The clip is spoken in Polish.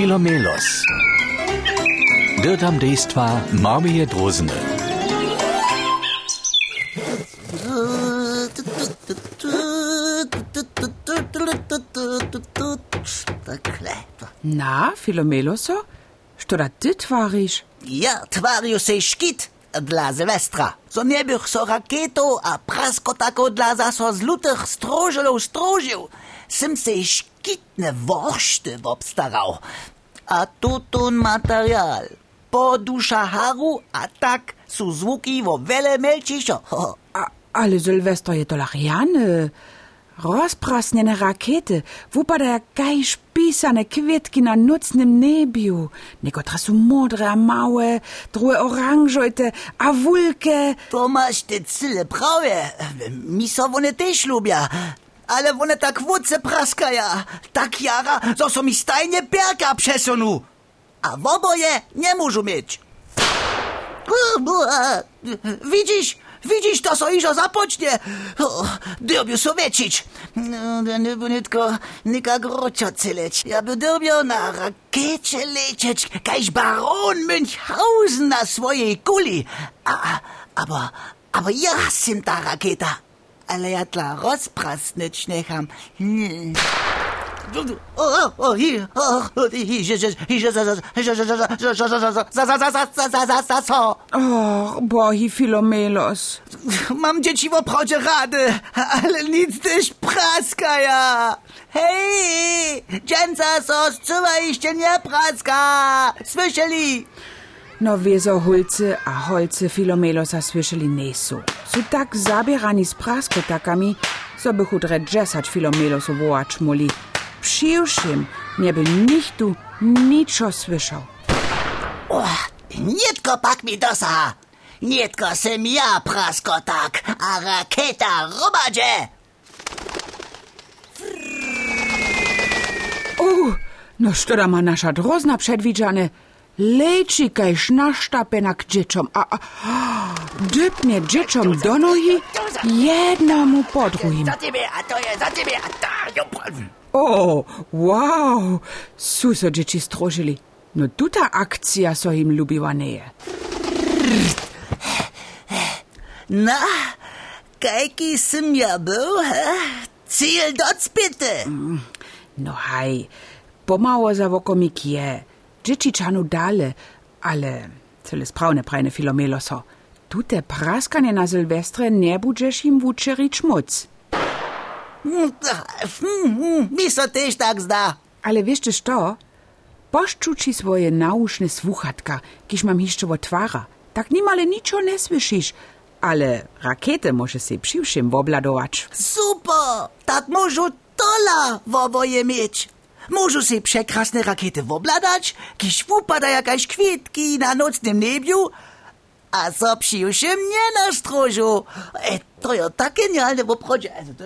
Filomelos. Dirtam dejstva Marmije Drozene. Takle. Na, Filomeloso? Što da ty tvariš? Ja tvariu se škit dla Sylwestra. So nie bych so raketo a praskotako dla zaso z lutych strożelów strożył. Sim se szkitne worszty obstarał. A tutun material. Podusza haru, a tak su zvuki vo vele melčišo. Ho, A, ale Sylwester je to lachjane. Rozprasnjene rakety, wupadaja kaj špisane kwietki na nocnym nebiu. Nekotra su modre a małe, drugie oranżojte, a wulke. To masz te cyle prawie. Mi so one też lubia. Ale one tak wódce praskaja. Tak jara, zo so mi stajnie perka przesunu. A w oboje nie muszą mieć. Widzisz, widzisz, to so iżo zapocznie. Dyrbiu so wiecić. No, nie by nitko nikak rocio cyleć. Ja by dyrbiał na rakiecie lecieć, kajś baron Münchhausen na swojej kuli. A, aber, aber ja sim ta rakieta ale ja dla rozprasnąć nie ham. Och, bohi Filomelos. Mam dzieci w obchodzie rady, ale nic też praska ja. Hej, dzięca sos, czuwajście nie praska. Słyszeli? No vezo hulce, a holce Filomelo zasłyszeli nisu. Su tak zabierani z praskotakami, so by chudre dżesać Filomelo sobołacz muli. Przyjuszym nie by nikt tu niczo słyszał. Oh, nitko pak mi dosa! Nitko sem ja praskotak, a raketa robadzie! O, no sztoda ma nasza drozna przedwidziane. Lejčikaj naštapenak džečom a, a džepne džečom do nohy jednomu po druhým. Za tebe a to je, za tebe a tak O, wow, su so džeči strožili. No tuta akcija so jim ljubiva ne je. Na, kajki sem ja bil, cilj docpite. No haj, pomalo za vokomik je. Dzieci czanu dale, ale cele sprawne prajne Filomeloso. Tute praskanie na Sylwestre nie budziesz im wuczerić moc. Mi so też tak zda. Ale wiesz ty što? Poszczu ci swoje nauszne słuchatka, kiż mam jeszcze otwara. Tak nimale niczo nie słyszysz, ale rakietę może się przyjszym wobladować. Super, tak możu tola w oboje mieć. Môžu si prekrasné rakety obladať, kiež upadajú jakaś kwitki na nocnym niebiu, a zopsił się mnie na stróżu. E, to ja tak genialne w obchodzie. E, to